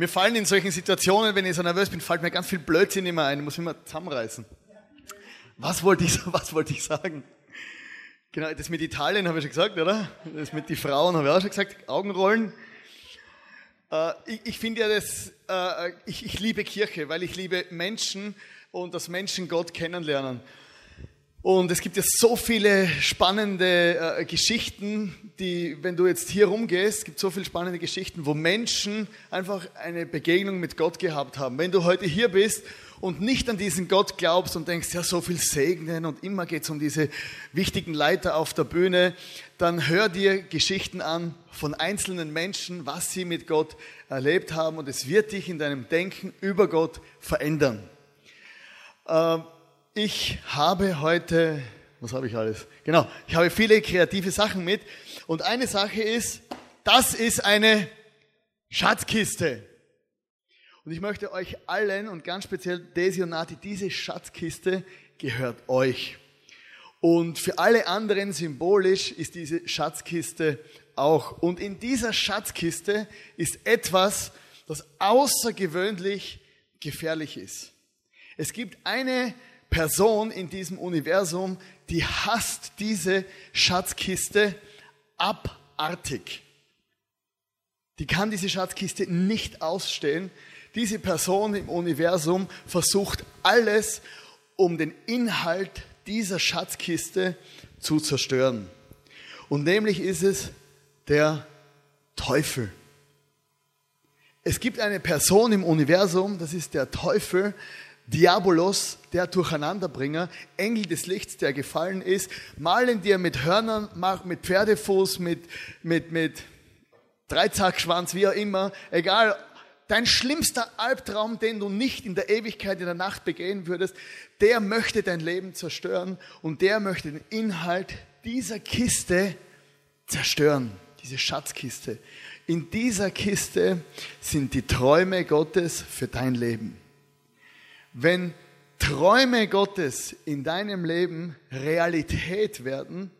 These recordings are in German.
Mir fallen in solchen Situationen, wenn ich so nervös bin, fällt mir ganz viel Blödsinn immer ein. Ich muss mich immer zusammenreißen. Was wollte ich, was wollte ich sagen? Genau, das mit Italien habe ich schon gesagt, oder? Das mit den Frauen habe ich auch schon gesagt. Augenrollen. Äh, ich, finde ja das, äh, ich, liebe Kirche, weil ich liebe Menschen und dass Menschen Gott kennenlernen. Und es gibt ja so viele spannende äh, Geschichten, die, wenn du jetzt hier rumgehst, gibt so viele spannende Geschichten, wo Menschen einfach eine Begegnung mit Gott gehabt haben. Wenn du heute hier bist und nicht an diesen Gott glaubst und denkst, ja, so viel segnen und immer geht es um diese wichtigen Leiter auf der Bühne, dann hör dir Geschichten an von einzelnen Menschen, was sie mit Gott erlebt haben und es wird dich in deinem Denken über Gott verändern. Ähm, ich habe heute, was habe ich alles? Genau, ich habe viele kreative Sachen mit. Und eine Sache ist, das ist eine Schatzkiste. Und ich möchte euch allen und ganz speziell Desi und Nati, diese Schatzkiste gehört euch. Und für alle anderen symbolisch ist diese Schatzkiste auch. Und in dieser Schatzkiste ist etwas, das außergewöhnlich gefährlich ist. Es gibt eine Person in diesem Universum, die hasst diese Schatzkiste abartig. Die kann diese Schatzkiste nicht ausstehen. Diese Person im Universum versucht alles, um den Inhalt dieser Schatzkiste zu zerstören. Und nämlich ist es der Teufel. Es gibt eine Person im Universum, das ist der Teufel, Diabolos, der Durcheinanderbringer, Engel des Lichts, der gefallen ist, malen dir mit Hörnern, mit Pferdefuß, mit, mit, mit Dreizackschwanz, wie auch immer, egal, dein schlimmster Albtraum, den du nicht in der Ewigkeit, in der Nacht begehen würdest, der möchte dein Leben zerstören und der möchte den Inhalt dieser Kiste zerstören, diese Schatzkiste. In dieser Kiste sind die Träume Gottes für dein Leben. Wenn Träume Gottes in deinem Leben Realität werden,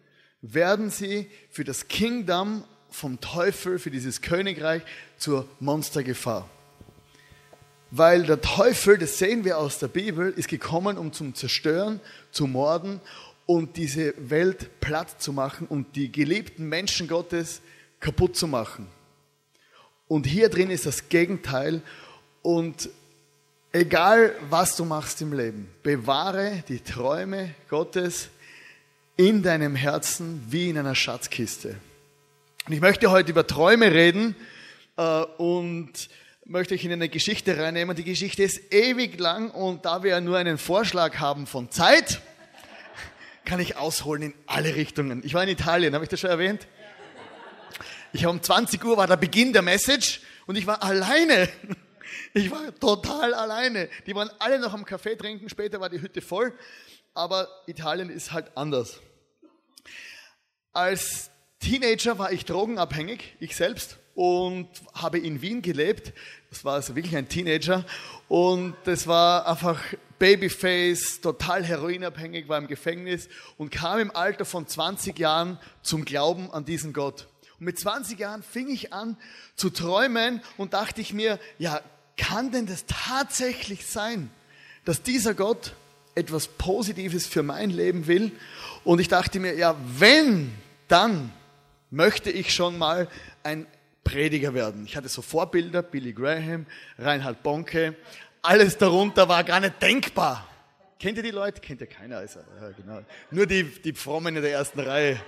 werden sie für das Kingdom vom Teufel, für dieses Königreich zur Monstergefahr. Weil der Teufel, das sehen wir aus der Bibel, ist gekommen, um zum Zerstören, zu morden und diese Welt platt zu machen und die geliebten Menschen Gottes kaputt zu machen. Und hier drin ist das Gegenteil und Egal was du machst im Leben, bewahre die Träume Gottes in deinem Herzen wie in einer Schatzkiste. Und ich möchte heute über Träume reden äh, und möchte ich in eine Geschichte reinnehmen. Die Geschichte ist ewig lang und da wir nur einen Vorschlag haben von Zeit, kann ich ausholen in alle Richtungen. Ich war in Italien, habe ich das schon erwähnt? Ich habe um 20 Uhr war der Beginn der Message und ich war alleine. Ich war total alleine. Die waren alle noch am Kaffee trinken, später war die Hütte voll, aber Italien ist halt anders. Als Teenager war ich drogenabhängig, ich selbst, und habe in Wien gelebt. Das war also wirklich ein Teenager und das war einfach Babyface, total heroinabhängig, war im Gefängnis und kam im Alter von 20 Jahren zum Glauben an diesen Gott. Und mit 20 Jahren fing ich an zu träumen und dachte ich mir, ja, kann denn das tatsächlich sein, dass dieser Gott etwas Positives für mein Leben will? Und ich dachte mir, ja, wenn, dann möchte ich schon mal ein Prediger werden. Ich hatte so Vorbilder, Billy Graham, Reinhard Bonke, alles darunter war gar nicht denkbar. Kennt ihr die Leute? Kennt ihr keiner? Also, ja, genau. Nur die, die Frommen in der ersten Reihe.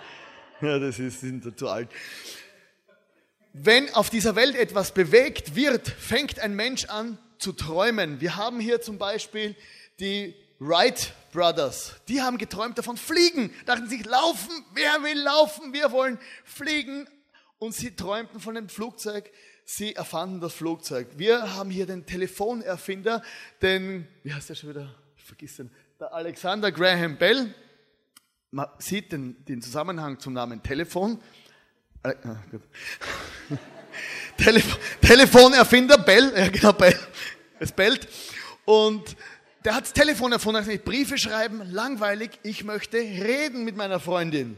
Ja, das ist, sind zu alt wenn auf dieser Welt etwas bewegt wird, fängt ein Mensch an zu träumen. Wir haben hier zum Beispiel die Wright Brothers. Die haben geträumt davon fliegen. Dachten sich, laufen, wer will laufen? Wir wollen fliegen. Und sie träumten von dem Flugzeug. Sie erfanden das Flugzeug. Wir haben hier den Telefonerfinder, den, wie heißt der schon wieder? Ich vergiss den. Der Alexander Graham Bell. Man sieht den, den Zusammenhang zum Namen Telefon. Ah, Telef Telefonerfinder, Bell, ja genau, Bell, es bellt. Und der hat das Telefon erfunden, hat Briefe schreiben, langweilig, ich möchte reden mit meiner Freundin.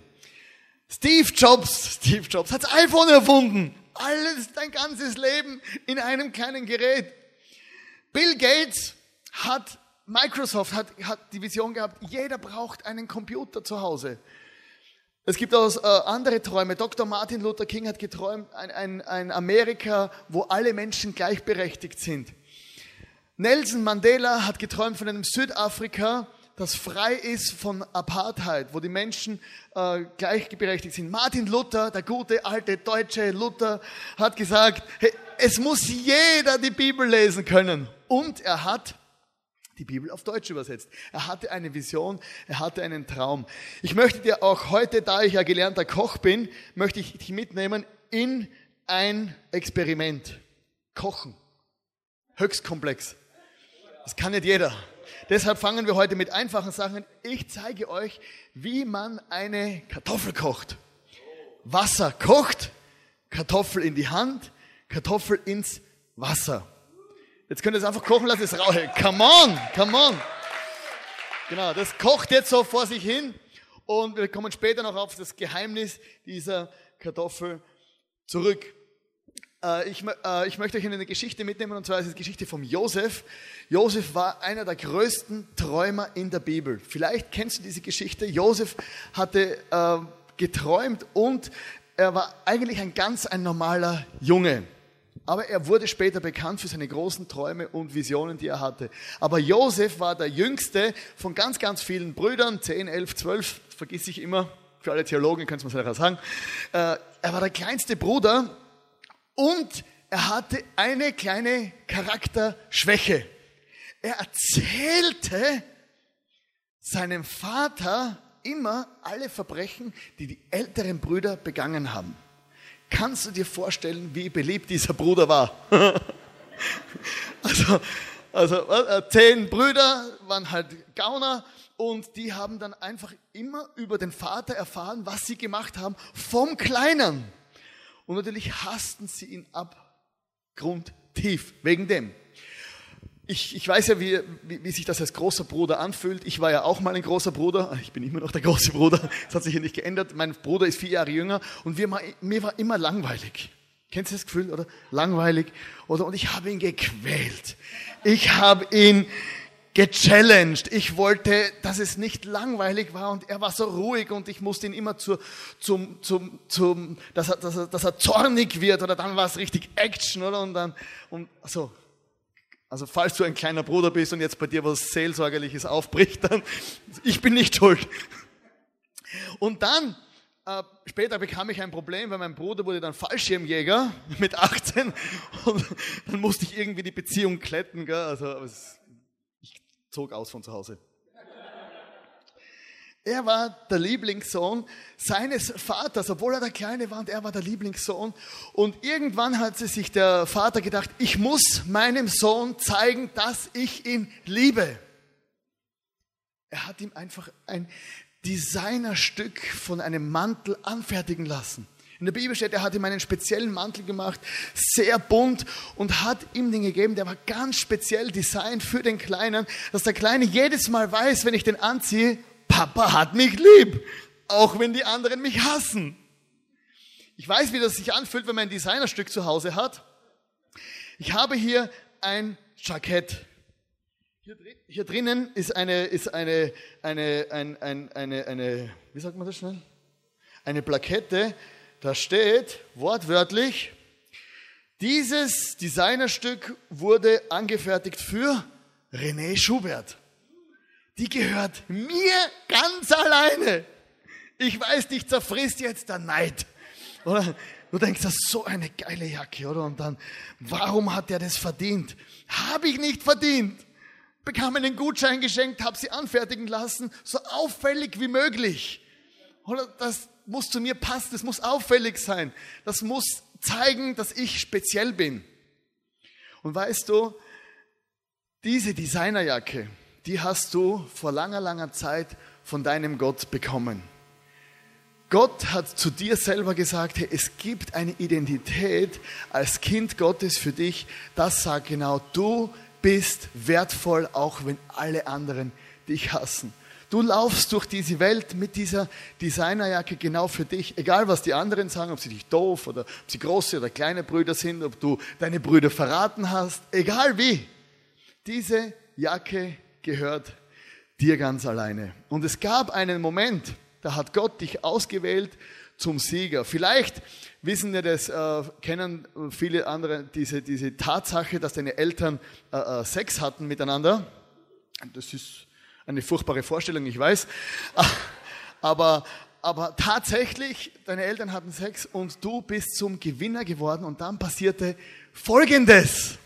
Steve Jobs, Steve Jobs hat das iPhone erfunden. Alles, dein ganzes Leben in einem kleinen Gerät. Bill Gates hat, Microsoft hat, hat die Vision gehabt, jeder braucht einen Computer zu Hause. Es gibt auch äh, andere Träume. Dr. Martin Luther King hat geträumt, ein, ein, ein Amerika, wo alle Menschen gleichberechtigt sind. Nelson Mandela hat geträumt von einem Südafrika, das frei ist von Apartheid, wo die Menschen äh, gleichberechtigt sind. Martin Luther, der gute alte deutsche Luther, hat gesagt, hey, es muss jeder die Bibel lesen können. Und er hat die Bibel auf Deutsch übersetzt. Er hatte eine Vision, er hatte einen Traum. Ich möchte dir auch heute, da ich ja gelernter Koch bin, möchte ich dich mitnehmen in ein Experiment. Kochen. Höchst komplex. Das kann nicht jeder. Deshalb fangen wir heute mit einfachen Sachen. Ich zeige euch, wie man eine Kartoffel kocht. Wasser kocht, Kartoffel in die Hand, Kartoffel ins Wasser. Jetzt könnt ihr es einfach kochen lassen, es rauche. Come on, come on. Genau, das kocht jetzt so vor sich hin und wir kommen später noch auf das Geheimnis dieser Kartoffel zurück. Äh, ich, äh, ich, möchte euch in eine Geschichte mitnehmen und zwar ist es die Geschichte von Josef. Josef war einer der größten Träumer in der Bibel. Vielleicht kennst du diese Geschichte. Josef hatte äh, geträumt und er war eigentlich ein ganz ein normaler Junge. Aber er wurde später bekannt für seine großen Träume und Visionen, die er hatte. Aber Josef war der jüngste von ganz, ganz vielen Brüdern, 10, 11, 12, vergiss ich immer, für alle Theologen kannst du mir selber sagen. Äh, er war der kleinste Bruder und er hatte eine kleine Charakterschwäche. Er erzählte seinem Vater immer alle Verbrechen, die die älteren Brüder begangen haben. Kannst du dir vorstellen, wie beliebt dieser Bruder war? also, also äh, zehn Brüder waren halt Gauner und die haben dann einfach immer über den Vater erfahren, was sie gemacht haben vom Kleinen. Und natürlich hassten sie ihn abgrundtief wegen dem ich, ich weiß ja, wie, wie, wie sich das als großer Bruder anfühlt. Ich war ja auch mal ein großer Bruder. Ich bin immer noch der große Bruder. Das hat sich ja nicht geändert. Mein Bruder ist vier Jahre jünger und wir, mir war immer langweilig. Kennst du das Gefühl, oder? Langweilig. Oder, und ich habe ihn gequält. Ich habe ihn gechallenged. Ich wollte, dass es nicht langweilig war und er war so ruhig und ich musste ihn immer zu, zum, zum, zum, dass er, dass er, dass er zornig wird oder dann war es richtig Action, oder? Und dann, und so, also falls du ein kleiner Bruder bist und jetzt bei dir was Seelsorgerliches aufbricht, dann ich bin nicht schuld. Und dann, äh, später bekam ich ein Problem, weil mein Bruder wurde dann Fallschirmjäger mit 18 und dann musste ich irgendwie die Beziehung kletten. Gell? Also ich zog aus von zu Hause. Er war der Lieblingssohn seines Vaters, obwohl er der Kleine war und er war der Lieblingssohn. Und irgendwann hat sich der Vater gedacht, ich muss meinem Sohn zeigen, dass ich ihn liebe. Er hat ihm einfach ein Designerstück von einem Mantel anfertigen lassen. In der Bibel steht, er hat ihm einen speziellen Mantel gemacht, sehr bunt und hat ihm den gegeben, der war ganz speziell designt für den Kleinen, dass der Kleine jedes Mal weiß, wenn ich den anziehe, Papa hat mich lieb, auch wenn die anderen mich hassen. Ich weiß, wie das sich anfühlt, wenn man ein Designerstück zu Hause hat. Ich habe hier ein Jackett. Hier, hier drinnen ist eine, ist eine, eine, ein, ein, eine, eine, wie sagt man das schnell? Eine Plakette. Da steht wortwörtlich, dieses Designerstück wurde angefertigt für René Schubert die gehört mir ganz alleine. Ich weiß, dich zerfrisst jetzt der Neid. Oder? Du denkst, das ist so eine geile Jacke, oder? Und dann, warum hat er das verdient? Habe ich nicht verdient. Bekam einen Gutschein geschenkt, habe sie anfertigen lassen, so auffällig wie möglich. Oder? Das muss zu mir passen, das muss auffällig sein. Das muss zeigen, dass ich speziell bin. Und weißt du, diese Designerjacke, die hast du vor langer, langer Zeit von deinem Gott bekommen. Gott hat zu dir selber gesagt, hey, es gibt eine Identität als Kind Gottes für dich. Das sagt genau, du bist wertvoll, auch wenn alle anderen dich hassen. Du laufst durch diese Welt mit dieser Designerjacke genau für dich. Egal, was die anderen sagen, ob sie dich doof oder ob sie große oder kleine Brüder sind, ob du deine Brüder verraten hast. Egal wie. Diese Jacke gehört dir ganz alleine. Und es gab einen Moment, da hat Gott dich ausgewählt zum Sieger. Vielleicht wissen wir das, äh, kennen viele andere diese, diese Tatsache, dass deine Eltern äh, äh, Sex hatten miteinander. Das ist eine furchtbare Vorstellung, ich weiß. Aber, aber tatsächlich, deine Eltern hatten Sex und du bist zum Gewinner geworden und dann passierte Folgendes.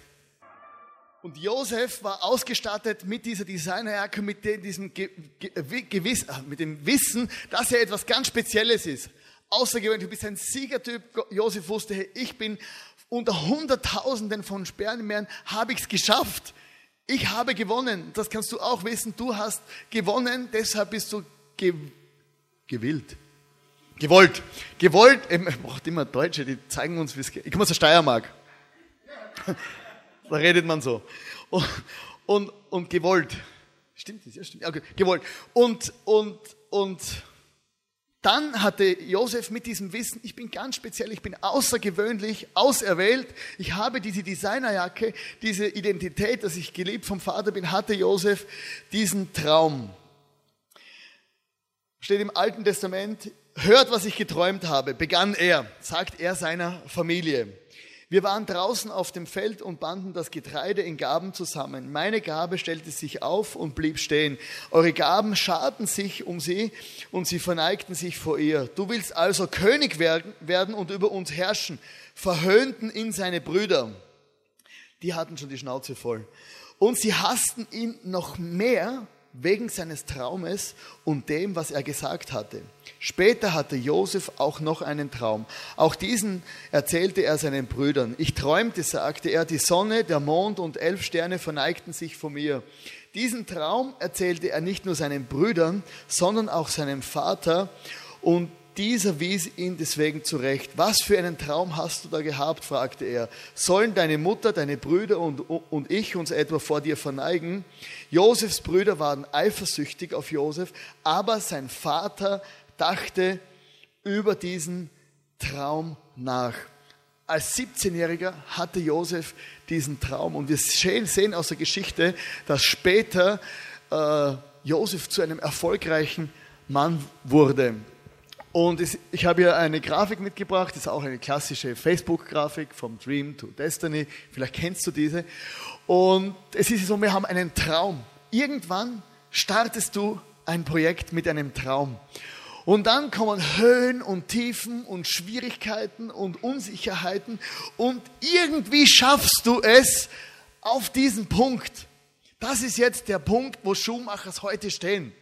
Und Josef war ausgestattet mit dieser Designerjacke, mit diesem Gewiss, mit dem Wissen, dass er etwas ganz Spezielles ist außergewöhnlich, du bist ein Siegertyp. Josef wusste, hey, ich bin unter Hunderttausenden von Sperrenmeeren, habe ich es geschafft. Ich habe gewonnen. Das kannst du auch wissen. Du hast gewonnen, deshalb bist du ge gewillt. Gewollt. Gewollt, man braucht immer Deutsche, die zeigen uns, wie es geht. Ich komme aus der Steiermark. Da redet man so. Und, und, und gewollt. Stimmt das? Ja, stimmt. Okay. Gewollt. Und, und, und, dann hatte Josef mit diesem Wissen, ich bin ganz speziell, ich bin außergewöhnlich, auserwählt, ich habe diese Designerjacke, diese Identität, dass ich geliebt vom Vater bin, hatte Josef diesen Traum. Steht im Alten Testament, hört, was ich geträumt habe, begann er, sagt er seiner Familie. Wir waren draußen auf dem Feld und banden das Getreide in Gaben zusammen. Meine Gabe stellte sich auf und blieb stehen. Eure Gaben scharten sich um sie und sie verneigten sich vor ihr. Du willst also König werden und über uns herrschen, verhöhnten ihn seine Brüder. Die hatten schon die Schnauze voll. Und sie hassten ihn noch mehr wegen seines Traumes und dem, was er gesagt hatte. Später hatte Josef auch noch einen Traum. Auch diesen erzählte er seinen Brüdern. Ich träumte, sagte er, die Sonne, der Mond und elf Sterne verneigten sich vor mir. Diesen Traum erzählte er nicht nur seinen Brüdern, sondern auch seinem Vater und dieser wies ihn deswegen zurecht. Was für einen Traum hast du da gehabt? fragte er. Sollen deine Mutter, deine Brüder und, und ich uns etwa vor dir verneigen? Josefs Brüder waren eifersüchtig auf Josef, aber sein Vater dachte über diesen Traum nach. Als 17-Jähriger hatte Josef diesen Traum und wir sehen aus der Geschichte, dass später äh, Josef zu einem erfolgreichen Mann wurde. Und ich habe hier eine Grafik mitgebracht, das ist auch eine klassische Facebook-Grafik vom Dream to Destiny. Vielleicht kennst du diese. Und es ist so, wir haben einen Traum. Irgendwann startest du ein Projekt mit einem Traum. Und dann kommen Höhen und Tiefen und Schwierigkeiten und Unsicherheiten und irgendwie schaffst du es auf diesen Punkt. Das ist jetzt der Punkt, wo Schuhmachers heute stehen.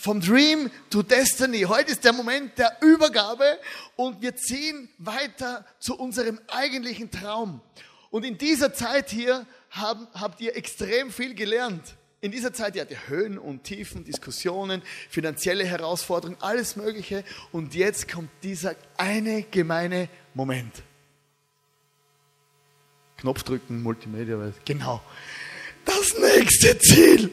Vom Dream to Destiny. Heute ist der Moment der Übergabe und wir ziehen weiter zu unserem eigentlichen Traum. Und in dieser Zeit hier haben, habt ihr extrem viel gelernt. In dieser Zeit, ihr hattet Höhen und Tiefen, Diskussionen, finanzielle Herausforderungen, alles Mögliche. Und jetzt kommt dieser eine gemeine Moment. Knopf drücken, Multimedia, genau. Das nächste Ziel.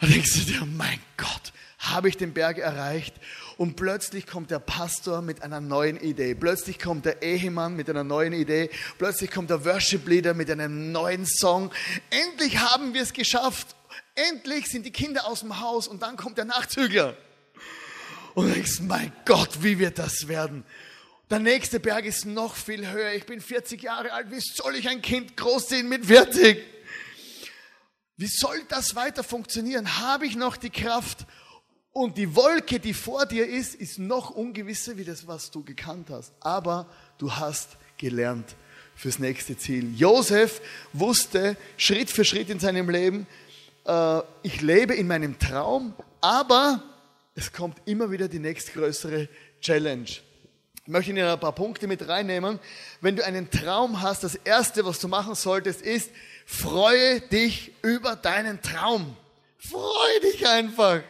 Da denkst du dir, mein Gott, habe ich den Berg erreicht? Und plötzlich kommt der Pastor mit einer neuen Idee. Plötzlich kommt der Ehemann mit einer neuen Idee. Plötzlich kommt der Worship Leader mit einem neuen Song. Endlich haben wir es geschafft. Endlich sind die Kinder aus dem Haus und dann kommt der Nachzügler. Und du denkst, mein Gott, wie wird das werden? Der nächste Berg ist noch viel höher. Ich bin 40 Jahre alt. Wie soll ich ein Kind großziehen mit 40? Wie soll das weiter funktionieren? Habe ich noch die Kraft? Und die Wolke, die vor dir ist, ist noch ungewisser wie das, was du gekannt hast. Aber du hast gelernt fürs nächste Ziel. Josef wusste Schritt für Schritt in seinem Leben, äh, ich lebe in meinem Traum, aber es kommt immer wieder die nächstgrößere Challenge. Ich möchte Ihnen ein paar Punkte mit reinnehmen. Wenn du einen Traum hast, das Erste, was du machen solltest, ist, freue dich über deinen Traum. Freue dich einfach.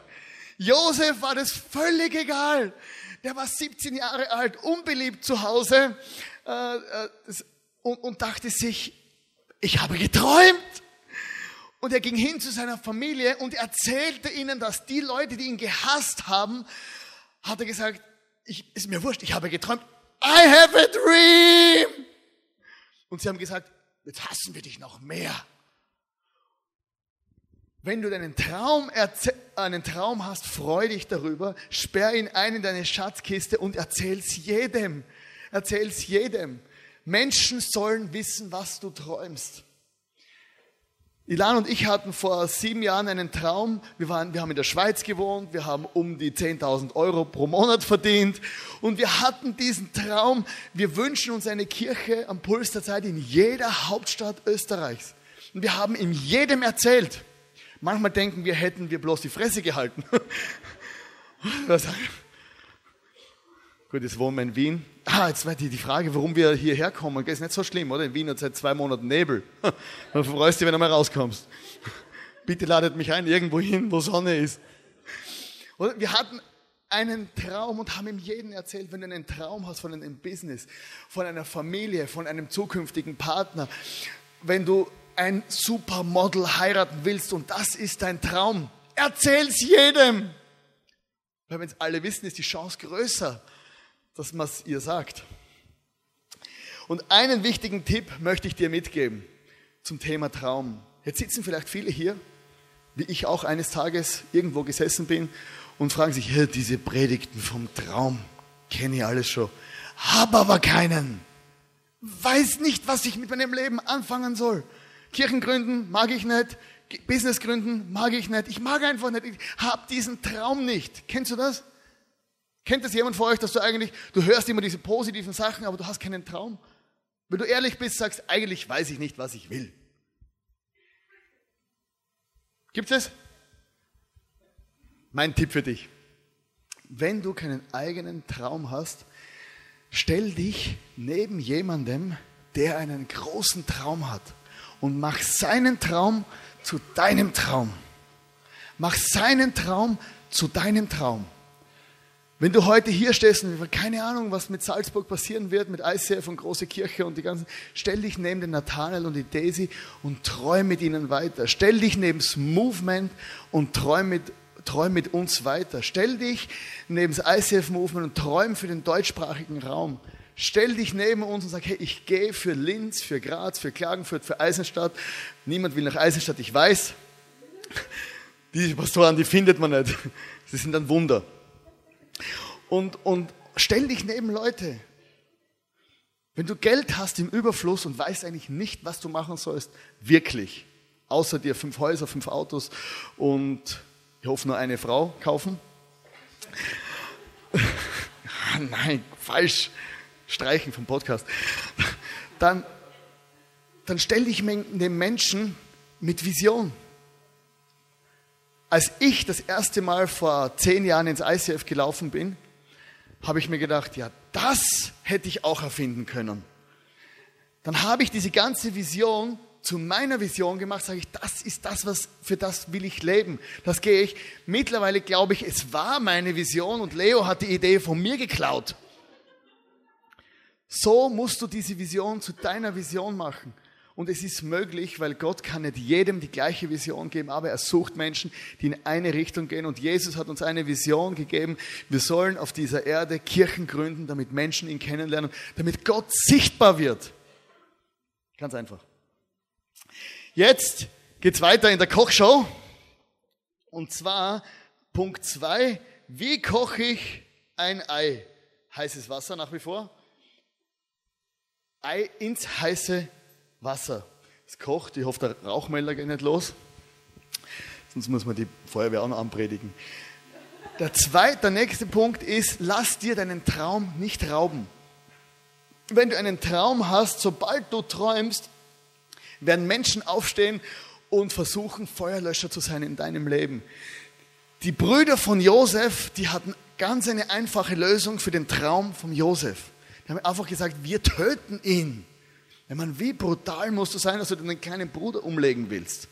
Josef war das völlig egal. Der war 17 Jahre alt, unbeliebt zu Hause äh, äh, und, und dachte sich, ich habe geträumt. Und er ging hin zu seiner Familie und erzählte ihnen, dass die Leute, die ihn gehasst haben, hat er gesagt, ich, ist mir wurscht, ich habe geträumt, I have a dream. Und sie haben gesagt, jetzt hassen wir dich noch mehr. Wenn du deinen Traum, einen Traum hast, freu dich darüber, sperr ihn ein in deine Schatzkiste und erzähl's jedem. Erzähl's jedem. Menschen sollen wissen, was du träumst. Ilan und ich hatten vor sieben Jahren einen Traum. Wir, waren, wir haben in der Schweiz gewohnt, wir haben um die 10.000 Euro pro Monat verdient und wir hatten diesen Traum, wir wünschen uns eine Kirche am Puls der Zeit in jeder Hauptstadt Österreichs. Und wir haben ihm jedem erzählt. Manchmal denken wir, hätten wir bloß die Fresse gehalten. Gut, jetzt wohnen wir in Wien. Ah, jetzt war die, die Frage, warum wir hierher kommen. Ist nicht so schlimm, oder? In Wien hat seit zwei Monaten Nebel. Dann freust du dich, wenn du mal rauskommst. Bitte ladet mich ein, irgendwo hin, wo Sonne ist. Oder? Wir hatten einen Traum und haben ihm jeden erzählt, wenn du einen Traum hast von einem Business, von einer Familie, von einem zukünftigen Partner, wenn du ein Supermodel heiraten willst und das ist dein Traum, erzähl's jedem. Weil wenn es alle wissen, ist die Chance größer dass man es ihr sagt. Und einen wichtigen Tipp möchte ich dir mitgeben zum Thema Traum. Jetzt sitzen vielleicht viele hier, wie ich auch eines Tages irgendwo gesessen bin und fragen sich, hey, diese Predigten vom Traum kenne ich alles schon, habe aber keinen, weiß nicht, was ich mit meinem Leben anfangen soll. Kirchen gründen mag ich nicht, Business gründen mag ich nicht, ich mag einfach nicht, ich habe diesen Traum nicht. Kennst du das? Kennt das jemand von euch, dass du eigentlich, du hörst immer diese positiven Sachen, aber du hast keinen Traum? Wenn du ehrlich bist, sagst, eigentlich weiß ich nicht, was ich will. Gibt es? Mein Tipp für dich. Wenn du keinen eigenen Traum hast, stell dich neben jemandem, der einen großen Traum hat und mach seinen Traum zu deinem Traum. Mach seinen Traum zu deinem Traum. Wenn du heute hier stehst und keine Ahnung, was mit Salzburg passieren wird, mit ICF und große Kirche und die ganzen, stell dich neben den Nathanael und die Daisy und träum mit ihnen weiter. Stell dich neben das Movement und träum mit, träum mit uns weiter. Stell dich neben das ICF Movement und träum für den deutschsprachigen Raum. Stell dich neben uns und sag, hey, ich gehe für Linz, für Graz, für Klagenfurt, für Eisenstadt. Niemand will nach Eisenstadt, ich weiß. Die Pastoren, die findet man nicht. Sie sind ein Wunder. Und, und stell dich neben Leute. Wenn du Geld hast im Überfluss und weißt eigentlich nicht, was du machen sollst, wirklich, außer dir fünf Häuser, fünf Autos und ich hoffe nur eine Frau kaufen. Nein, falsch. Streichen vom Podcast. Dann, dann stell dich neben Menschen mit Vision. Als ich das erste Mal vor zehn Jahren ins ICF gelaufen bin, habe ich mir gedacht, ja, das hätte ich auch erfinden können. Dann habe ich diese ganze Vision zu meiner Vision gemacht, sage ich, das ist das, was, für das will ich leben. Das gehe ich. Mittlerweile glaube ich, es war meine Vision und Leo hat die Idee von mir geklaut. So musst du diese Vision zu deiner Vision machen. Und es ist möglich, weil Gott kann nicht jedem die gleiche Vision geben, aber er sucht Menschen, die in eine Richtung gehen. Und Jesus hat uns eine Vision gegeben. Wir sollen auf dieser Erde Kirchen gründen, damit Menschen ihn kennenlernen, damit Gott sichtbar wird. Ganz einfach. Jetzt geht's weiter in der Kochshow. Und zwar Punkt zwei: Wie koche ich ein Ei? Heißes Wasser nach wie vor. Ei ins heiße Wasser. Es kocht, ich hoffe, der Rauchmelder geht nicht los. Sonst muss man die Feuerwehr auch noch anpredigen. Der, zweite, der nächste Punkt ist, lass dir deinen Traum nicht rauben. Wenn du einen Traum hast, sobald du träumst, werden Menschen aufstehen und versuchen, Feuerlöscher zu sein in deinem Leben. Die Brüder von Josef, die hatten ganz eine einfache Lösung für den Traum von Josef. Die haben einfach gesagt, wir töten ihn. Ich meine, wie brutal musst du sein, dass du deinen kleinen Bruder umlegen willst?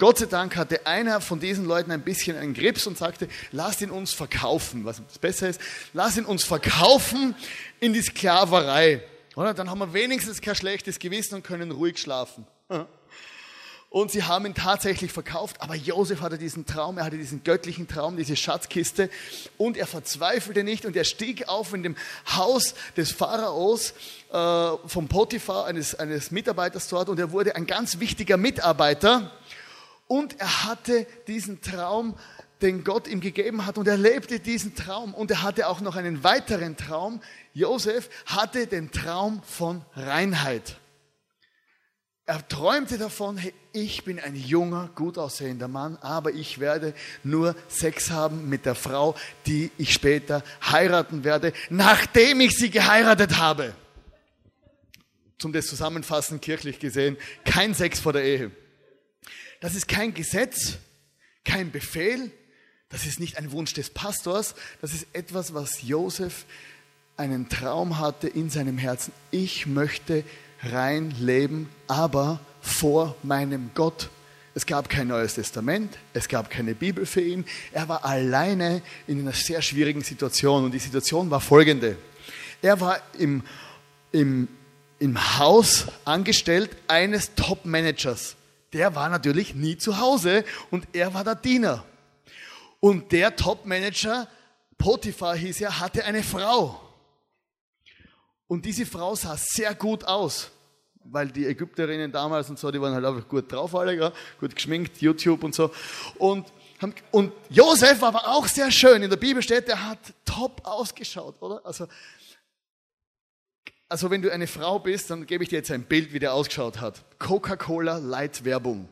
Gott sei Dank hatte einer von diesen Leuten ein bisschen einen Grips und sagte, lass ihn uns verkaufen. Was besser ist, lass ihn uns verkaufen in die Sklaverei. Oder? Dann haben wir wenigstens kein schlechtes Gewissen und können ruhig schlafen. Und sie haben ihn tatsächlich verkauft. Aber Josef hatte diesen Traum, er hatte diesen göttlichen Traum, diese Schatzkiste und er verzweifelte nicht und er stieg auf in dem Haus des Pharaos äh, vom Potiphar, eines, eines Mitarbeiters dort und er wurde ein ganz wichtiger Mitarbeiter und er hatte diesen Traum den Gott ihm gegeben hat und er lebte diesen Traum und er hatte auch noch einen weiteren Traum. Josef hatte den Traum von Reinheit. Er träumte davon, hey, ich bin ein junger, gut aussehender Mann, aber ich werde nur Sex haben mit der Frau, die ich später heiraten werde, nachdem ich sie geheiratet habe. Zum das Zusammenfassen kirchlich gesehen, kein Sex vor der Ehe. Das ist kein Gesetz, kein Befehl, das ist nicht ein Wunsch des Pastors, das ist etwas, was Josef einen Traum hatte in seinem Herzen. Ich möchte rein leben, aber vor meinem Gott. Es gab kein Neues Testament, es gab keine Bibel für ihn. Er war alleine in einer sehr schwierigen Situation und die Situation war folgende. Er war im, im, im Haus angestellt eines Top-Managers. Der war natürlich nie zu Hause und er war der Diener. Und der Top-Manager, Potiphar hieß er, hatte eine Frau. Und diese Frau sah sehr gut aus weil die Ägypterinnen damals und so, die waren halt einfach gut drauf alle, ja, gut geschminkt, YouTube und so. Und, und Josef war aber auch sehr schön. In der Bibel steht, er hat top ausgeschaut, oder? Also, also wenn du eine Frau bist, dann gebe ich dir jetzt ein Bild, wie der ausgeschaut hat. Coca-Cola Light Werbung.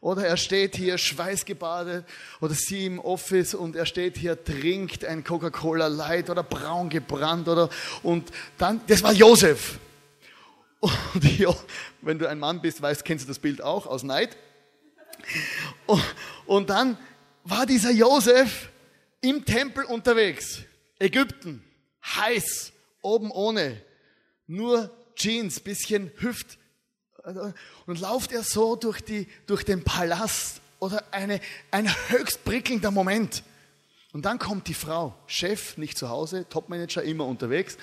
Oder er steht hier schweißgebadet oder sie im Office und er steht hier, trinkt ein Coca-Cola Light oder braun gebrannt oder und dann, das war Josef. Und ja, wenn du ein Mann bist, weißt, kennst du das Bild auch aus Neid. Und, und dann war dieser Josef im Tempel unterwegs. Ägypten, heiß, oben ohne, nur Jeans, bisschen Hüft. Und lauft er so durch, die, durch den Palast oder eine, ein höchst prickelnder Moment. Und dann kommt die Frau, Chef, nicht zu Hause, Topmanager, immer unterwegs,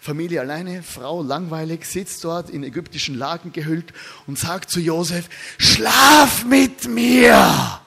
Familie alleine, Frau langweilig, sitzt dort in ägyptischen Laken gehüllt und sagt zu Josef, schlaf mit mir!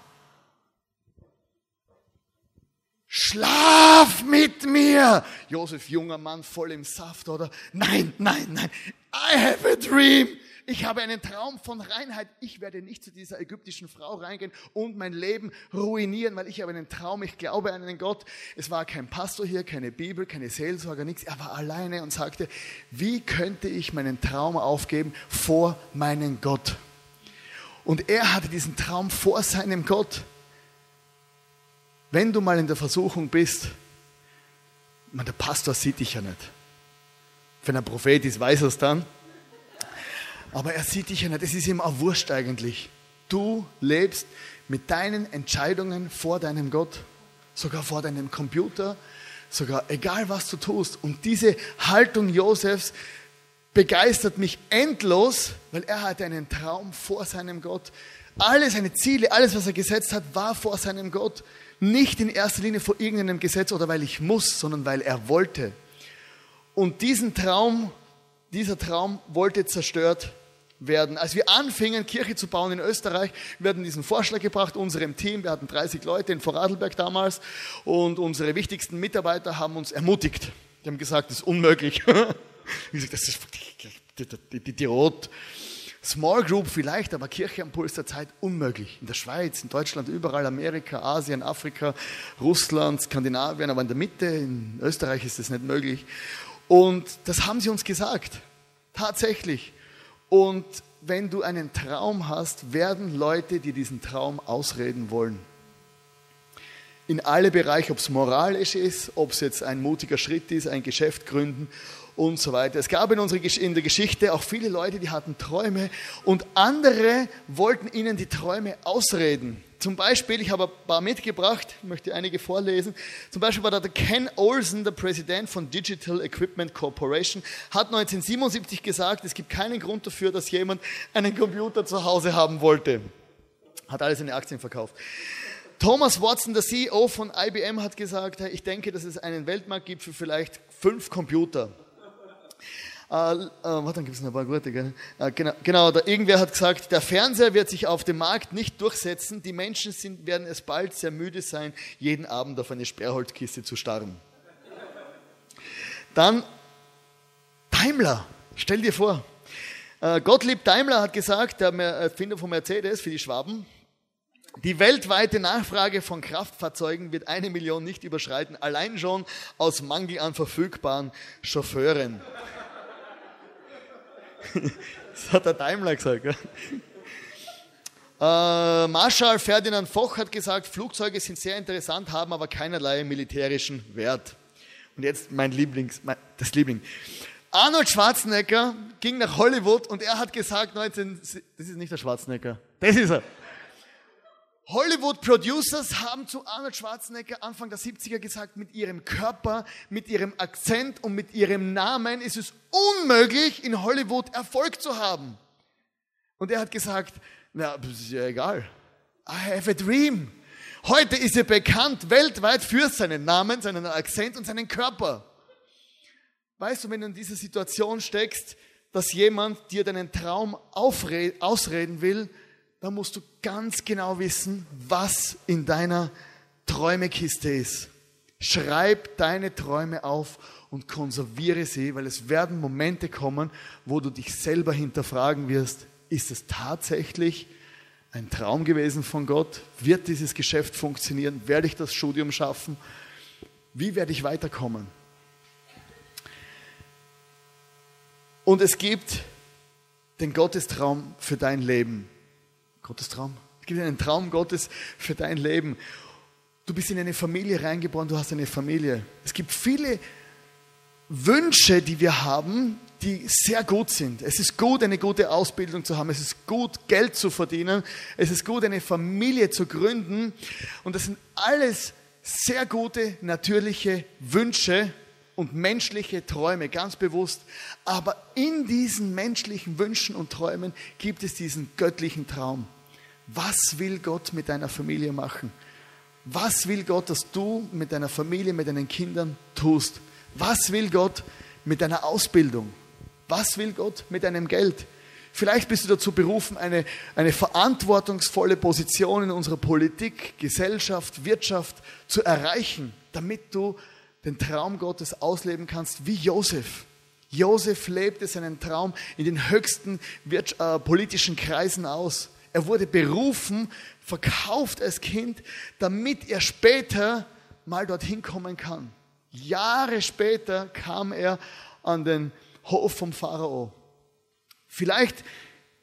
Schlaf mit mir! Josef, junger Mann, voll im Saft, oder? Nein, nein, nein, I have a dream! Ich habe einen Traum von Reinheit. Ich werde nicht zu dieser ägyptischen Frau reingehen und mein Leben ruinieren, weil ich habe einen Traum. Ich glaube an einen Gott. Es war kein Pastor hier, keine Bibel, keine Seelsorger, nichts. Er war alleine und sagte, wie könnte ich meinen Traum aufgeben vor meinen Gott? Und er hatte diesen Traum vor seinem Gott. Wenn du mal in der Versuchung bist, man, der Pastor sieht dich ja nicht. Wenn er Prophet ist, weiß er es dann. Aber er sieht dich ja nicht. Es ist ihm auch wurscht eigentlich. Du lebst mit deinen Entscheidungen vor deinem Gott, sogar vor deinem Computer, sogar egal was du tust. Und diese Haltung Josefs begeistert mich endlos, weil er hatte einen Traum vor seinem Gott. Alle seine Ziele, alles, was er gesetzt hat, war vor seinem Gott. Nicht in erster Linie vor irgendeinem Gesetz oder weil ich muss, sondern weil er wollte. Und diesen Traum, dieser Traum wollte zerstört werden. Als wir anfingen, Kirche zu bauen in Österreich, wir hatten diesen Vorschlag gebracht, unserem Team, wir hatten 30 Leute in Vorarlberg damals und unsere wichtigsten Mitarbeiter haben uns ermutigt. Die haben gesagt, das ist unmöglich. Ich gesagt, das ist die, die, die, die Rot. Small Group vielleicht, aber Kirche am Puls der Zeit unmöglich. In der Schweiz, in Deutschland, überall, Amerika, Asien, Afrika, Russland, Skandinavien, aber in der Mitte, in Österreich ist das nicht möglich. Und das haben sie uns gesagt. Tatsächlich. Und wenn du einen Traum hast, werden Leute dir diesen Traum ausreden wollen. In alle Bereiche, ob es moralisch ist, ob es jetzt ein mutiger Schritt ist, ein Geschäft gründen und so weiter. Es gab in, unserer, in der Geschichte auch viele Leute, die hatten Träume und andere wollten ihnen die Träume ausreden. Zum Beispiel, ich habe ein paar mitgebracht, möchte einige vorlesen. Zum Beispiel war da der Ken Olsen, der Präsident von Digital Equipment Corporation, hat 1977 gesagt, es gibt keinen Grund dafür, dass jemand einen Computer zu Hause haben wollte. Hat alles seine Aktien verkauft. Thomas Watson, der CEO von IBM, hat gesagt, ich denke, dass es einen Weltmarkt gibt für vielleicht fünf Computer. Äh, äh, warte, dann gibt es noch ein paar gute. Gell? Äh, genau, genau da, irgendwer hat gesagt, der Fernseher wird sich auf dem Markt nicht durchsetzen. Die Menschen sind, werden es bald sehr müde sein, jeden Abend auf eine Sperrholzkiste zu starren. Dann Daimler. Stell dir vor, äh, Gottlieb Daimler hat gesagt, der Erfinder von Mercedes für die Schwaben, die weltweite Nachfrage von Kraftfahrzeugen wird eine Million nicht überschreiten, allein schon aus Mangel an verfügbaren Chauffeuren. Das hat der Daimler gesagt. Äh, Marschall Ferdinand Foch hat gesagt, Flugzeuge sind sehr interessant, haben aber keinerlei militärischen Wert. Und jetzt mein Lieblings, mein, das Liebling. Arnold Schwarzenegger ging nach Hollywood und er hat gesagt, 19, das ist nicht der Schwarzenegger, das ist er. Hollywood Producers haben zu Arnold Schwarzenegger Anfang der 70er gesagt, mit ihrem Körper, mit ihrem Akzent und mit ihrem Namen ist es unmöglich, in Hollywood Erfolg zu haben. Und er hat gesagt, na, ist ja egal. I have a dream. Heute ist er bekannt weltweit für seinen Namen, seinen Akzent und seinen Körper. Weißt du, wenn du in dieser Situation steckst, dass jemand dir deinen Traum ausreden will, da musst du ganz genau wissen, was in deiner Träumekiste ist. Schreib deine Träume auf und konserviere sie, weil es werden Momente kommen, wo du dich selber hinterfragen wirst, ist es tatsächlich ein Traum gewesen von Gott? Wird dieses Geschäft funktionieren? Werde ich das Studium schaffen? Wie werde ich weiterkommen? Und es gibt den Gottestraum für dein Leben. Gottes Traum. Es gibt einen Traum Gottes für dein Leben. Du bist in eine Familie reingeboren, du hast eine Familie. Es gibt viele Wünsche, die wir haben, die sehr gut sind. Es ist gut, eine gute Ausbildung zu haben. Es ist gut, Geld zu verdienen. Es ist gut, eine Familie zu gründen. Und das sind alles sehr gute, natürliche Wünsche und menschliche Träume, ganz bewusst. Aber in diesen menschlichen Wünschen und Träumen gibt es diesen göttlichen Traum. Was will Gott mit deiner Familie machen? Was will Gott, dass du mit deiner Familie, mit deinen Kindern tust? Was will Gott mit deiner Ausbildung? Was will Gott mit deinem Geld? Vielleicht bist du dazu berufen, eine, eine verantwortungsvolle Position in unserer Politik, Gesellschaft, Wirtschaft zu erreichen, damit du den Traum Gottes ausleben kannst wie Josef. Josef lebte seinen Traum in den höchsten äh, politischen Kreisen aus. Er wurde berufen, verkauft als Kind, damit er später mal dorthin kommen kann. Jahre später kam er an den Hof vom Pharao. Vielleicht,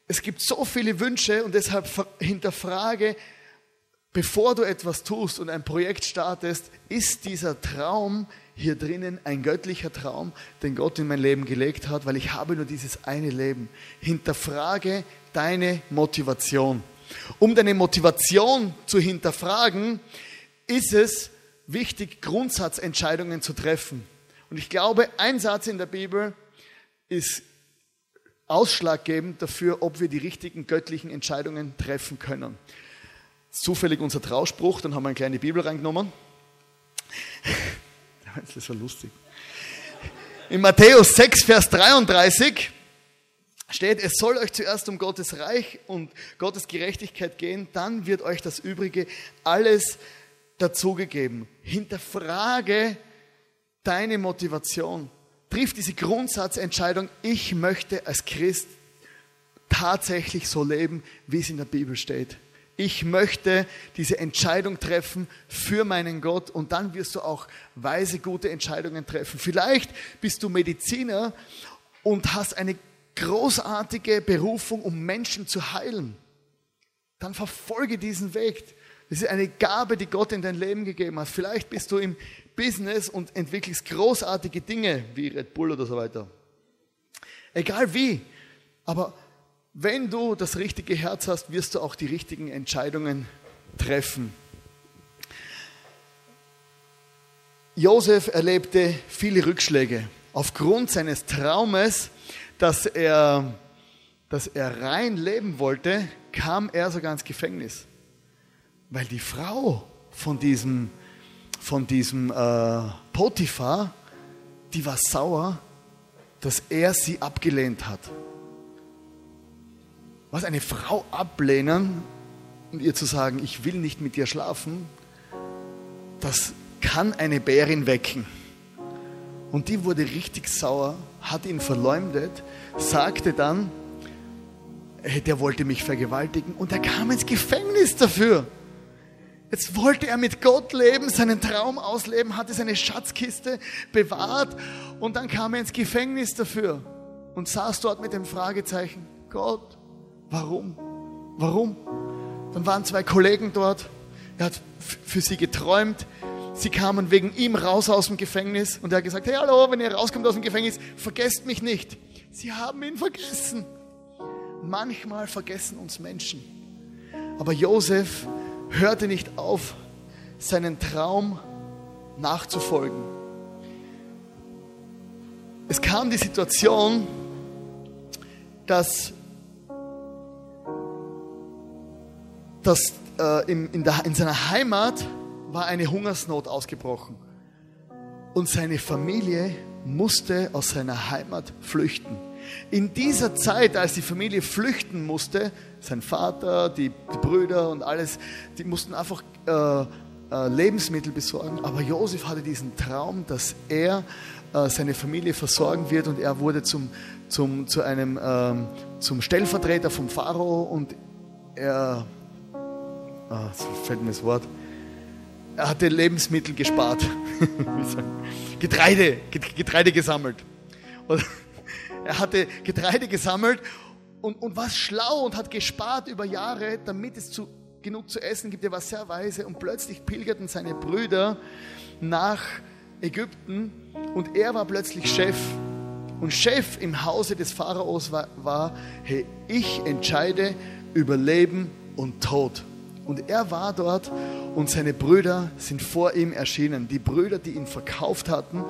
es gibt so viele Wünsche und deshalb hinterfrage, bevor du etwas tust und ein Projekt startest, ist dieser Traum hier drinnen ein göttlicher Traum, den Gott in mein Leben gelegt hat, weil ich habe nur dieses eine Leben. Hinterfrage deine Motivation. Um deine Motivation zu hinterfragen, ist es wichtig, Grundsatzentscheidungen zu treffen. Und ich glaube, ein Satz in der Bibel ist ausschlaggebend dafür, ob wir die richtigen göttlichen Entscheidungen treffen können. Zufällig unser Trauspruch, dann haben wir eine kleine Bibel reingenommen. Das war lustig. In Matthäus 6, Vers 33 steht, es soll euch zuerst um Gottes Reich und Gottes Gerechtigkeit gehen, dann wird euch das Übrige alles dazugegeben. Hinterfrage deine Motivation. Triff diese Grundsatzentscheidung, ich möchte als Christ tatsächlich so leben, wie es in der Bibel steht. Ich möchte diese Entscheidung treffen für meinen Gott und dann wirst du auch weise, gute Entscheidungen treffen. Vielleicht bist du Mediziner und hast eine großartige Berufung, um Menschen zu heilen, dann verfolge diesen Weg. Das ist eine Gabe, die Gott in dein Leben gegeben hat. Vielleicht bist du im Business und entwickelst großartige Dinge wie Red Bull oder so weiter. Egal wie, aber wenn du das richtige Herz hast, wirst du auch die richtigen Entscheidungen treffen. Josef erlebte viele Rückschläge. Aufgrund seines Traumes dass er, dass er rein leben wollte, kam er sogar ins Gefängnis. Weil die Frau von diesem, von diesem äh, Potiphar, die war sauer dass er sie abgelehnt hat. Was eine Frau ablehnen und ihr zu sagen, ich will nicht mit dir schlafen, das kann eine Bärin wecken. Und die wurde richtig sauer, hat ihn verleumdet, sagte dann, der wollte mich vergewaltigen und er kam ins Gefängnis dafür. Jetzt wollte er mit Gott leben, seinen Traum ausleben, hatte seine Schatzkiste bewahrt und dann kam er ins Gefängnis dafür und saß dort mit dem Fragezeichen, Gott, warum? Warum? Dann waren zwei Kollegen dort, er hat für sie geträumt, sie kamen wegen ihm raus aus dem Gefängnis und er hat gesagt, hey hallo, wenn ihr rauskommt aus dem Gefängnis, vergesst mich nicht. Sie haben ihn vergessen. Manchmal vergessen uns Menschen. Aber Josef hörte nicht auf, seinen Traum nachzufolgen. Es kam die Situation, dass, dass äh, in, in, der, in seiner Heimat war eine Hungersnot ausgebrochen und seine Familie musste aus seiner Heimat flüchten. In dieser Zeit, als die Familie flüchten musste, sein Vater, die, die Brüder und alles, die mussten einfach äh, äh, Lebensmittel besorgen. Aber Josef hatte diesen Traum, dass er äh, seine Familie versorgen wird und er wurde zum, zum, zu einem, ähm, zum Stellvertreter vom Pharao und er, ah, so fällt mir das Wort, er hatte Lebensmittel gespart, Getreide, Getreide gesammelt. Und er hatte Getreide gesammelt und, und war schlau und hat gespart über Jahre, damit es zu, genug zu essen gibt. Er war sehr weise und plötzlich pilgerten seine Brüder nach Ägypten und er war plötzlich Chef. Und Chef im Hause des Pharaos war, war hey, ich entscheide über Leben und Tod. Und er war dort und seine Brüder sind vor ihm erschienen. Die Brüder, die ihn verkauft hatten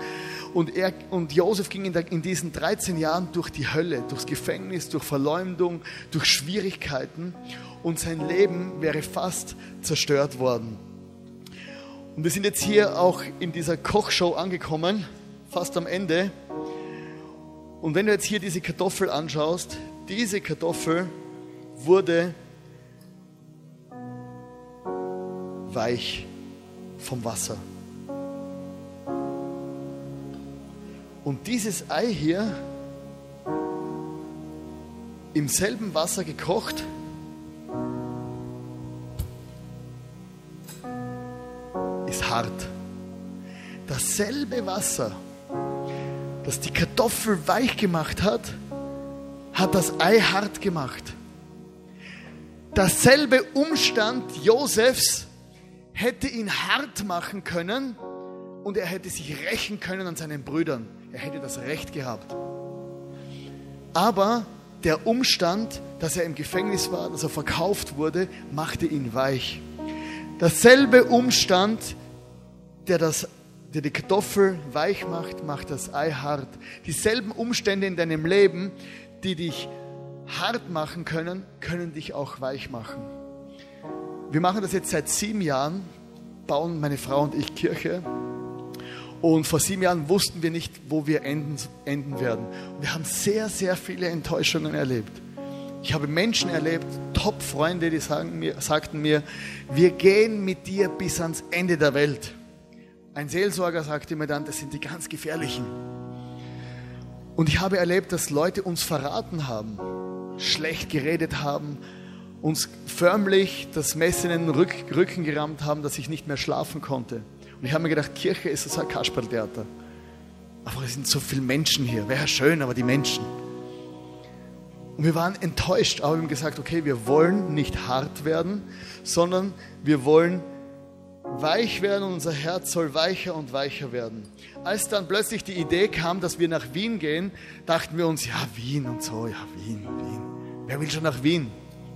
und, er, und Josef ging in, der, in diesen 13 Jahren durch die Hölle, durchs Gefängnis, durch Verleumdung, durch Schwierigkeiten und sein Leben wäre fast zerstört worden. Und wir sind jetzt hier auch in dieser Kochshow angekommen, fast am Ende. Und wenn du jetzt hier diese Kartoffel anschaust, diese Kartoffel wurde weich vom Wasser. Und dieses Ei hier im selben Wasser gekocht, ist hart. Dasselbe Wasser, das die Kartoffel weich gemacht hat, hat das Ei hart gemacht. Dasselbe Umstand Josefs hätte ihn hart machen können und er hätte sich rächen können an seinen Brüdern. Er hätte das Recht gehabt. Aber der Umstand, dass er im Gefängnis war, dass er verkauft wurde, machte ihn weich. Dasselbe Umstand, der, das, der die Kartoffel weich macht, macht das Ei hart. Dieselben Umstände in deinem Leben, die dich hart machen können, können dich auch weich machen. Wir machen das jetzt seit sieben Jahren, bauen meine Frau und ich Kirche und vor sieben Jahren wussten wir nicht, wo wir enden, enden werden. wir haben sehr, sehr viele Enttäuschungen erlebt. Ich habe Menschen erlebt, Top-Freunde, die mir, sagten mir, wir gehen mit dir bis ans Ende der Welt. Ein Seelsorger sagte mir dann, das sind die ganz gefährlichen. Und ich habe erlebt, dass Leute uns verraten haben, schlecht geredet haben, uns förmlich das Messer in den Rücken gerammt haben, dass ich nicht mehr schlafen konnte. Und ich habe mir gedacht, Kirche ist so ein Kasperltheater. Aber es sind so viele Menschen hier. Wäre schön, aber die Menschen. Und wir waren enttäuscht, aber wir haben gesagt, okay, wir wollen nicht hart werden, sondern wir wollen weich werden und unser Herz soll weicher und weicher werden. Als dann plötzlich die Idee kam, dass wir nach Wien gehen, dachten wir uns, ja, Wien und so, ja, Wien, Wien. Wer will schon nach Wien?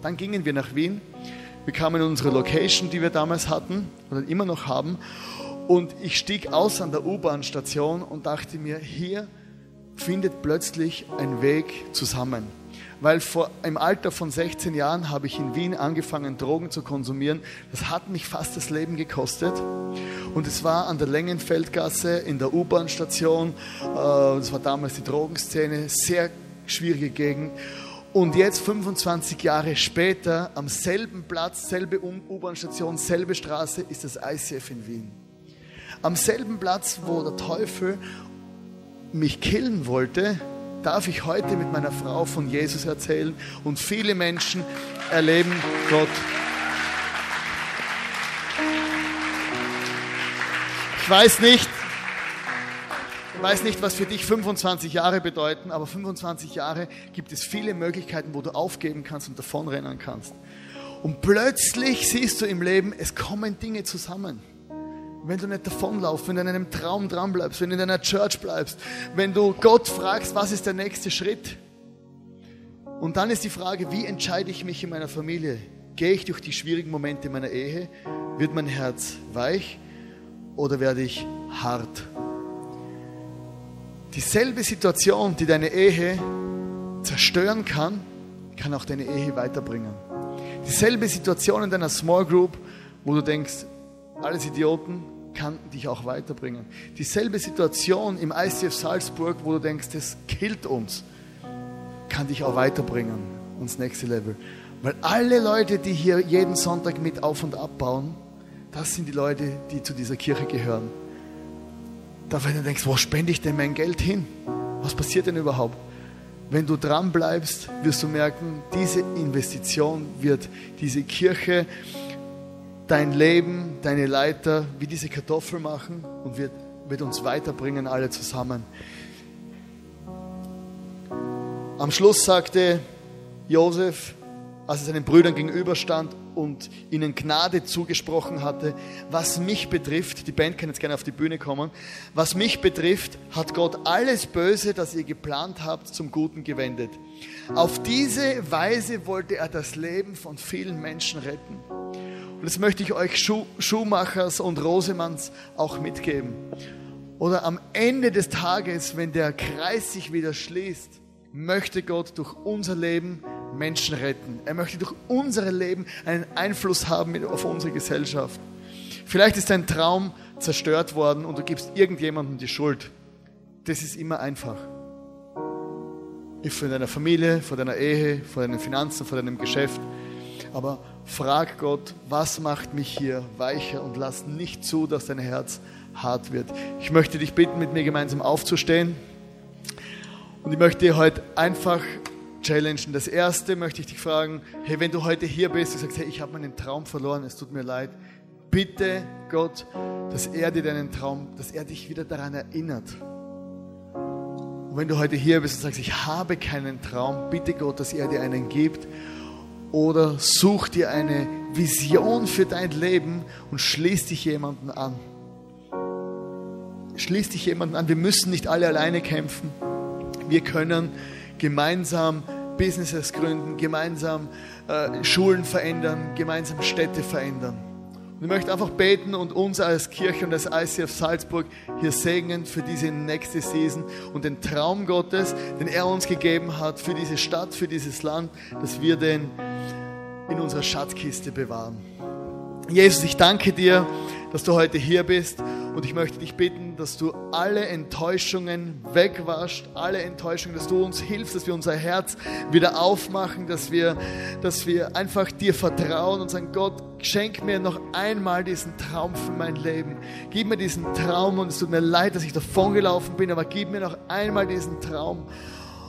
Dann gingen wir nach Wien. Wir kamen in unsere Location, die wir damals hatten oder immer noch haben. Und ich stieg aus an der U-Bahn-Station und dachte mir, hier findet plötzlich ein Weg zusammen. weil vor, im Alter von 16 Jahren habe ich in Wien angefangen, Drogen zu konsumieren. Das hat mich fast das Leben gekostet. Und es war an der Längenfeldgasse in der U-Bahn-Station. Äh, das war damals die Drogenszene, sehr schwierige Gegend. Und jetzt 25 Jahre später, am selben Platz, selbe U-Bahn-Station, selbe Straße, ist das ICF in Wien. Am selben Platz, wo der Teufel mich killen wollte, darf ich heute mit meiner Frau von Jesus erzählen und viele Menschen erleben Gott. Ich weiß nicht, ich weiß nicht, was für dich 25 Jahre bedeuten, aber 25 Jahre gibt es viele Möglichkeiten, wo du aufgeben kannst und davonrennen kannst. Und plötzlich siehst du im Leben, es kommen Dinge zusammen. Wenn du nicht davonlaufst, wenn du an einem Traum dranbleibst, wenn du in deiner Church bleibst, wenn du Gott fragst, was ist der nächste Schritt? Und dann ist die Frage, wie entscheide ich mich in meiner Familie? Gehe ich durch die schwierigen Momente meiner Ehe? Wird mein Herz weich oder werde ich hart? Dieselbe Situation, die deine Ehe zerstören kann, kann auch deine Ehe weiterbringen. Dieselbe Situation in deiner Small Group, wo du denkst, alles Idioten, kann dich auch weiterbringen. Dieselbe Situation im ICF Salzburg, wo du denkst, das killt uns, kann dich auch weiterbringen ins nächste Level. Weil alle Leute, die hier jeden Sonntag mit auf und abbauen, das sind die Leute, die zu dieser Kirche gehören. Da wenn du denkst, wo spende ich denn mein Geld hin? Was passiert denn überhaupt? Wenn du dran bleibst, wirst du merken, diese Investition wird diese Kirche dein Leben, deine Leiter wie diese Kartoffel machen und wird, wird uns weiterbringen, alle zusammen. Am Schluss sagte Josef, als er seinen Brüdern gegenüberstand und ihnen Gnade zugesprochen hatte, was mich betrifft, die Band kann jetzt gerne auf die Bühne kommen, was mich betrifft, hat Gott alles Böse, das ihr geplant habt, zum Guten gewendet. Auf diese Weise wollte er das Leben von vielen Menschen retten. Und das möchte ich euch Schuh Schuhmachers und Rosemanns auch mitgeben. Oder am Ende des Tages, wenn der Kreis sich wieder schließt, möchte Gott durch unser Leben Menschen retten. Er möchte durch unser Leben einen Einfluss haben auf unsere Gesellschaft. Vielleicht ist dein Traum zerstört worden und du gibst irgendjemandem die Schuld. Das ist immer einfach. Vor deiner Familie, vor deiner Ehe, vor deinen Finanzen, vor deinem Geschäft. Aber frag Gott, was macht mich hier weicher und lass nicht zu, dass dein Herz hart wird. Ich möchte dich bitten, mit mir gemeinsam aufzustehen. Und ich möchte dir heute einfach challengen. Das erste möchte ich dich fragen, hey, wenn du heute hier bist und sagst, hey, ich habe meinen Traum verloren, es tut mir leid, bitte Gott, dass er dir deinen Traum, dass er dich wieder daran erinnert. Und wenn du heute hier bist und sagst, ich habe keinen Traum, bitte Gott, dass er dir einen gibt oder such dir eine Vision für dein Leben und schließ dich jemanden an. Schließ dich jemanden an. Wir müssen nicht alle alleine kämpfen. Wir können gemeinsam Businesses gründen, gemeinsam äh, Schulen verändern, gemeinsam Städte verändern. Und ich möchte einfach beten und uns als Kirche und als ICF Salzburg hier segnen für diese nächste Season und den Traum Gottes, den er uns gegeben hat für diese Stadt, für dieses Land, dass wir den in unserer Schatzkiste bewahren. Jesus, ich danke dir, dass du heute hier bist und ich möchte dich bitten, dass du alle Enttäuschungen wegwaschst, alle Enttäuschungen, dass du uns hilfst, dass wir unser Herz wieder aufmachen, dass wir, dass wir einfach dir vertrauen und sagen, Gott, schenk mir noch einmal diesen Traum für mein Leben. Gib mir diesen Traum und es tut mir leid, dass ich davongelaufen bin, aber gib mir noch einmal diesen Traum.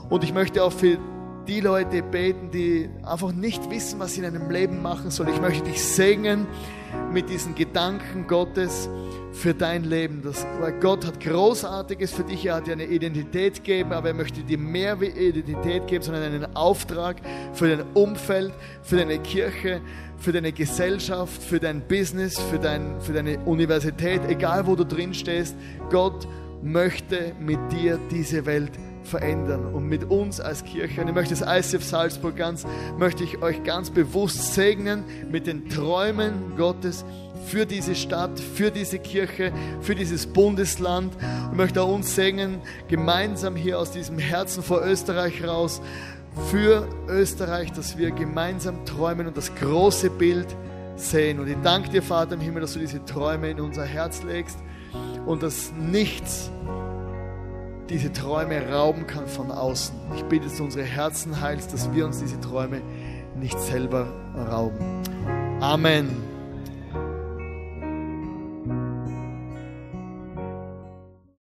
Und ich möchte auch für die Leute beten, die einfach nicht wissen, was sie in einem Leben machen sollen. Ich möchte dich segnen mit diesen Gedanken Gottes für dein Leben. Das, weil Gott hat Großartiges für dich. Er hat dir eine Identität gegeben, aber er möchte dir mehr wie Identität geben, sondern einen Auftrag für dein Umfeld, für deine Kirche, für deine Gesellschaft, für dein Business, für, dein, für deine Universität, egal wo du drin stehst. Gott möchte mit dir diese Welt verändern und mit uns als Kirche. Und ich möchte das ICF Salzburg ganz, möchte ich euch ganz bewusst segnen mit den Träumen Gottes für diese Stadt, für diese Kirche, für dieses Bundesland. Ich möchte auch uns segnen, gemeinsam hier aus diesem Herzen vor Österreich raus, für Österreich, dass wir gemeinsam träumen und das große Bild sehen. Und ich danke dir, Vater im Himmel, dass du diese Träume in unser Herz legst und dass nichts diese Träume rauben kann von außen. Ich bitte, dass du unsere Herzen heilst, dass wir uns diese Träume nicht selber rauben. Amen.